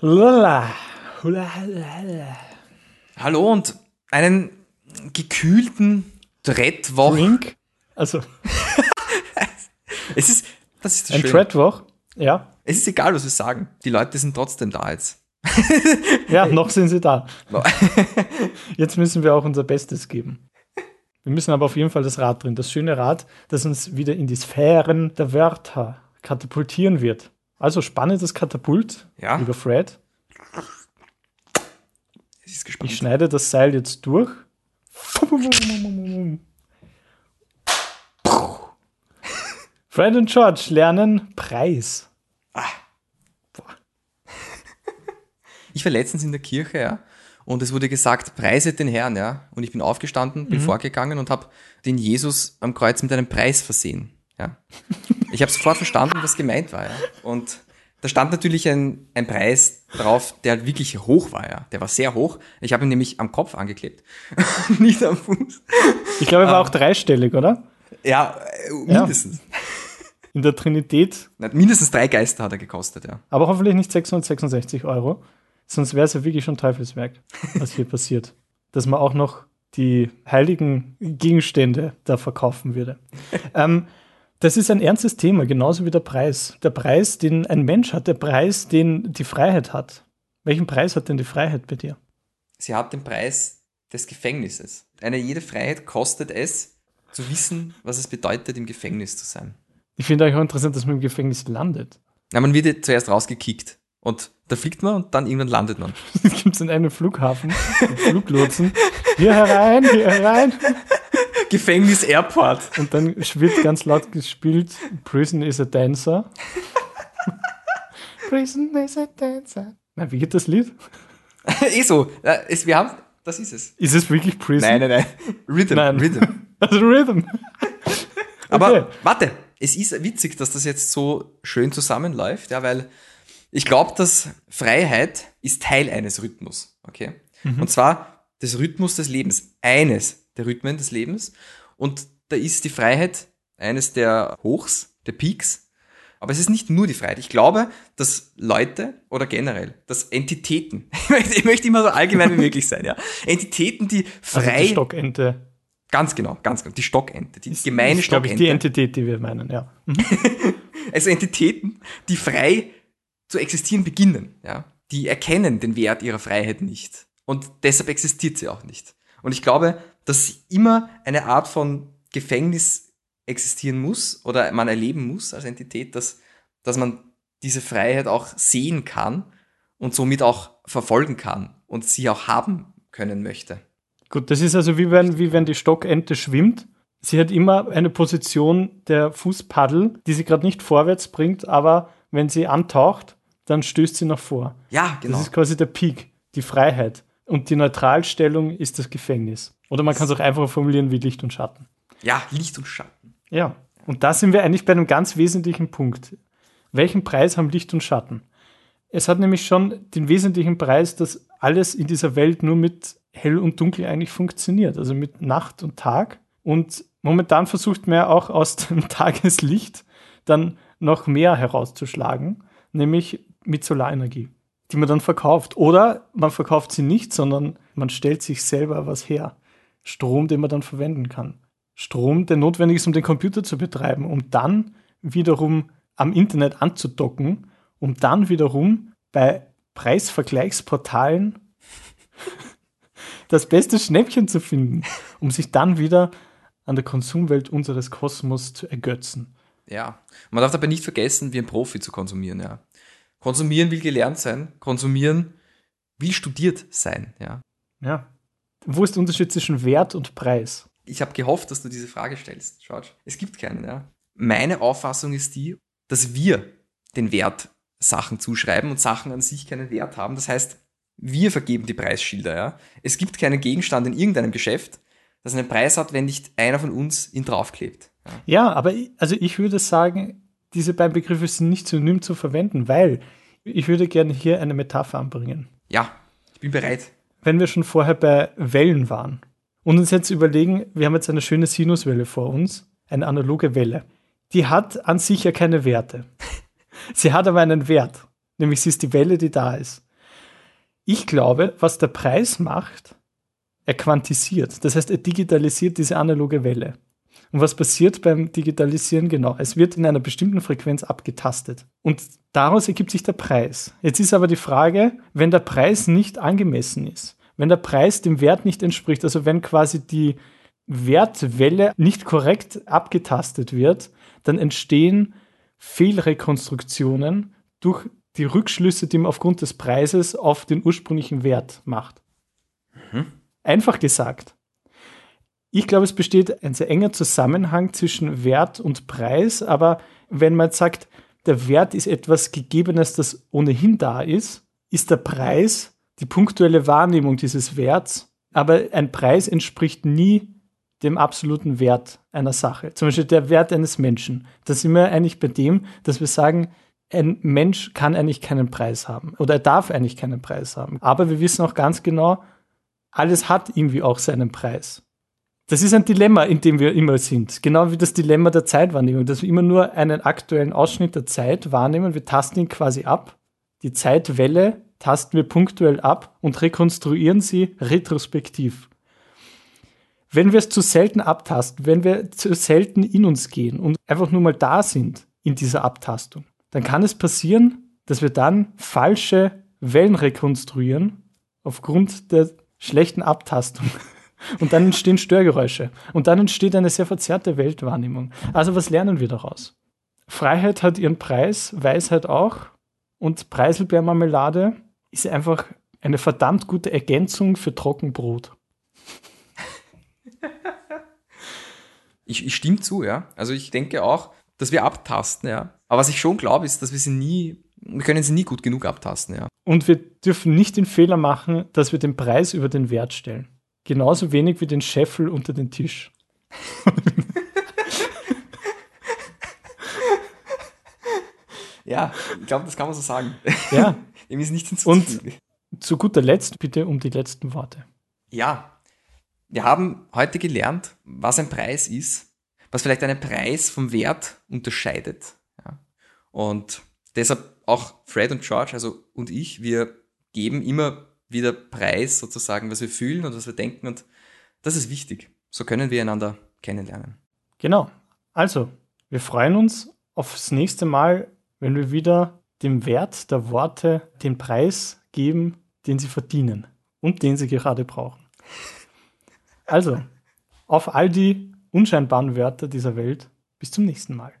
Lala. Hallo und einen gekühlten Drettwoch. Drink. Also Es ist, das ist das ein Schöne. Treadwoch. Ja. Es ist egal, was wir sagen. Die Leute sind trotzdem da jetzt. Ja, noch sind sie da. Jetzt müssen wir auch unser Bestes geben. Wir müssen aber auf jeden Fall das Rad drin. Das schöne Rad, das uns wieder in die Sphären der Wörter katapultieren wird. Also spannendes Katapult, Ja. lieber Fred. Ich schneide das Seil jetzt durch. Fred und George lernen Preis. Ich war letztens in der Kirche, ja, und es wurde gesagt, preiset den Herrn, ja. Und ich bin aufgestanden, bin vorgegangen und habe den Jesus am Kreuz mit einem Preis versehen. Ja. Ich habe sofort verstanden, was gemeint war, ja. Und da stand natürlich ein, ein Preis drauf, der halt wirklich hoch war, ja. Der war sehr hoch. Ich habe ihn nämlich am Kopf angeklebt. Nicht am Fuß. Ich glaube, er war auch dreistellig, oder? Ja, äh, mindestens. In der Trinität, Na, Mindestens drei Geister hat er gekostet, ja. aber hoffentlich nicht 666 Euro. Sonst wäre es ja wirklich schon Teufelswerk, was hier passiert. Dass man auch noch die heiligen Gegenstände da verkaufen würde. ähm, das ist ein ernstes Thema, genauso wie der Preis. Der Preis, den ein Mensch hat, der Preis, den die Freiheit hat. Welchen Preis hat denn die Freiheit bei dir? Sie hat den Preis des Gefängnisses. Eine jede Freiheit kostet es, zu wissen, was es bedeutet, im Gefängnis zu sein. Ich finde auch interessant, dass man im Gefängnis landet. Na, man wird ja zuerst rausgekickt. Und da fliegt man und dann irgendwann landet man. Es gibt in einem Flughafen, Fluglotsen. Hier herein, hier herein. Gefängnis Airport. Und dann wird ganz laut gespielt, Prison is a Dancer. Prison is a Dancer. Na, wie geht das Lied? eh so. Es, wir haben, das ist es. Ist es wirklich Prison? Nein, nein, nein. Rhythm, Nein. Rhythm. Also Rhythm. Aber Okay. warte, es ist witzig, dass das jetzt so schön zusammenläuft, ja, weil ich glaube, dass Freiheit ist Teil eines Rhythmus, okay? Und zwar des Rhythmus des Lebens, eines der Rhythmen des Lebens. Und da ist die Freiheit eines der Hochs, der Peaks. Aber es ist nicht nur die Freiheit. Ich glaube, dass Leute oder generell, dass Entitäten, ich möchte, immer so allgemein wie möglich sein, ja, Entitäten, die Also frei, die Stockente. ganz genau, ganz genau, die Stockente, die gemeine ist, glaube ich, Stockente. die Entität, die wir meinen, ja. Also Entitäten, die frei zu existieren beginnen, ja, die erkennen den Wert ihrer Freiheit nicht. Und deshalb existiert sie auch nicht. Und ich glaube, dass immer eine Art von Gefängnis existieren muss oder man erleben muss als Entität, dass, dass man diese Freiheit auch sehen kann und somit auch verfolgen kann und sie auch haben können möchte. Gut, das ist also wie wenn, wie wenn die Stockente schwimmt. Sie hat immer eine Position der Fußpaddel, die sie gerade nicht vorwärts bringt, aber wenn sie antaucht, dann stößt sie nach vor. Ja, genau. Das ist quasi der Peak, die Freiheit. Und die Neutralstellung ist das Gefängnis. Oder man kann es auch einfacher formulieren wie Licht und Schatten. Ja, Licht und Schatten. Ja, und da sind wir eigentlich bei einem ganz wesentlichen Punkt. Welchen Preis haben Licht und Schatten? Es hat nämlich schon den wesentlichen Preis, dass alles in dieser Welt nur mit Hell und Dunkel eigentlich funktioniert, also mit Nacht und Tag. Und momentan versucht man ja auch aus dem Tageslicht dann noch mehr herauszuschlagen, nämlich mit Solarenergie, die man dann verkauft. Oder man verkauft sie nicht, sondern man stellt sich selber was her. Strom, den man dann verwenden kann. Strom, der notwendig ist, um den Computer zu betreiben, um dann wiederum am Internet anzudocken, um dann wiederum bei Preisvergleichsportalen das beste Schnäppchen zu finden, um sich dann wieder an der Konsumwelt unseres Kosmos zu ergötzen. Ja, man darf dabei nicht vergessen, wie ein Profi zu konsumieren, ja. Konsumieren will gelernt sein, konsumieren will studiert sein, ja. Ja. Wo ist der Unterschied zwischen Wert und Preis? Ich habe gehofft, dass du diese Frage stellst, George. Es gibt keinen, ja. Meine Auffassung ist die, dass wir den Wert Sachen zuschreiben und Sachen an sich keinen Wert haben. Das heißt, wir vergeben die Preisschilder, ja. Es gibt keinen Gegenstand in irgendeinem Geschäft, das einen Preis hat, wenn nicht einer von uns ihn draufklebt. Ja. Ja, aber ich, also ich würde sagen, diese beiden Begriffe sind nicht synonym zu verwenden, weil ich würde gerne hier eine Metapher anbringen. ja, ich bin bereit. Wenn wir schon vorher bei Wellen waren und uns jetzt überlegen, wir haben jetzt eine schöne Sinuswelle vor uns, eine analoge Welle. Die hat an sich ja keine Werte. Sie hat aber einen Wert, nämlich sie ist die Welle, die da ist. Ich glaube, was der Preis macht, er quantisiert. Das heißt, er digitalisiert diese analoge Welle. Und was passiert beim Digitalisieren genau? Es wird in einer bestimmten Frequenz abgetastet. Und daraus ergibt sich der Preis. Jetzt ist aber die Frage, wenn der Preis nicht angemessen ist, wenn der Preis dem Wert nicht entspricht, also wenn quasi die Wertwelle nicht korrekt abgetastet wird, dann entstehen Fehlrekonstruktionen durch die Rückschlüsse, die man aufgrund des Preises auf den ursprünglichen Wert macht. Mhm. Einfach gesagt. Ich glaube, es besteht ein sehr enger Zusammenhang zwischen Wert und Preis, aber wenn man sagt, der Wert ist etwas Gegebenes, das ohnehin da ist, ist der Preis die punktuelle Wahrnehmung dieses Werts, aber ein Preis entspricht nie dem absoluten Wert einer Sache. Zum Beispiel der Wert eines Menschen. Da sind wir eigentlich bei dem, dass wir sagen, ein Mensch kann eigentlich keinen Preis haben oder er darf eigentlich keinen Preis haben. Aber wir wissen auch ganz genau, alles hat irgendwie auch seinen Preis. Das ist ein Dilemma, in dem wir immer sind. Genau wie das Dilemma der Zeitwahrnehmung, dass wir immer nur einen aktuellen Ausschnitt der Zeit wahrnehmen. Wir tasten ihn quasi ab. Die Zeitwelle tasten wir punktuell ab und rekonstruieren sie retrospektiv. Wenn wir es zu selten abtasten, wenn wir zu selten in uns gehen und einfach nur mal da sind in dieser Abtastung, dann kann es passieren, dass wir dann falsche Wellen rekonstruieren aufgrund der schlechten Abtastung. Und dann entstehen Störgeräusche. Und dann entsteht eine sehr verzerrte Weltwahrnehmung. Also was lernen wir daraus? Freiheit hat ihren Preis, Weisheit auch. Und Preiselbeermarmelade ist einfach eine verdammt gute Ergänzung für Trockenbrot. ich, ich stimme zu, ja. Also ich denke auch, dass wir abtasten, ja. Aber was ich schon glaube, ist, dass wir sie nie, wir können sie nie gut genug abtasten, ja. Und wir dürfen nicht den Fehler machen, dass wir den Preis über den Wert stellen. Genauso wenig wie den Scheffel unter den Tisch. ja, ich glaube, das kann man so sagen. Ja. Dem ist nichts hinzuzufügen. Und zu guter Letzt bitte um die letzten Worte. Ja, wir haben heute gelernt, was ein Preis ist, was vielleicht einen Preis vom Wert unterscheidet. Ja. Und deshalb auch Fred und George, also und ich, wir geben immer wieder Preis sozusagen, was wir fühlen und was wir denken und das ist wichtig. So können wir einander kennenlernen. Genau. Also, wir freuen uns aufs nächste Mal, wenn wir wieder dem Wert der Worte den Preis geben, den sie verdienen und den sie gerade brauchen. Also, auf all die unscheinbaren Wörter dieser Welt. Bis zum nächsten Mal.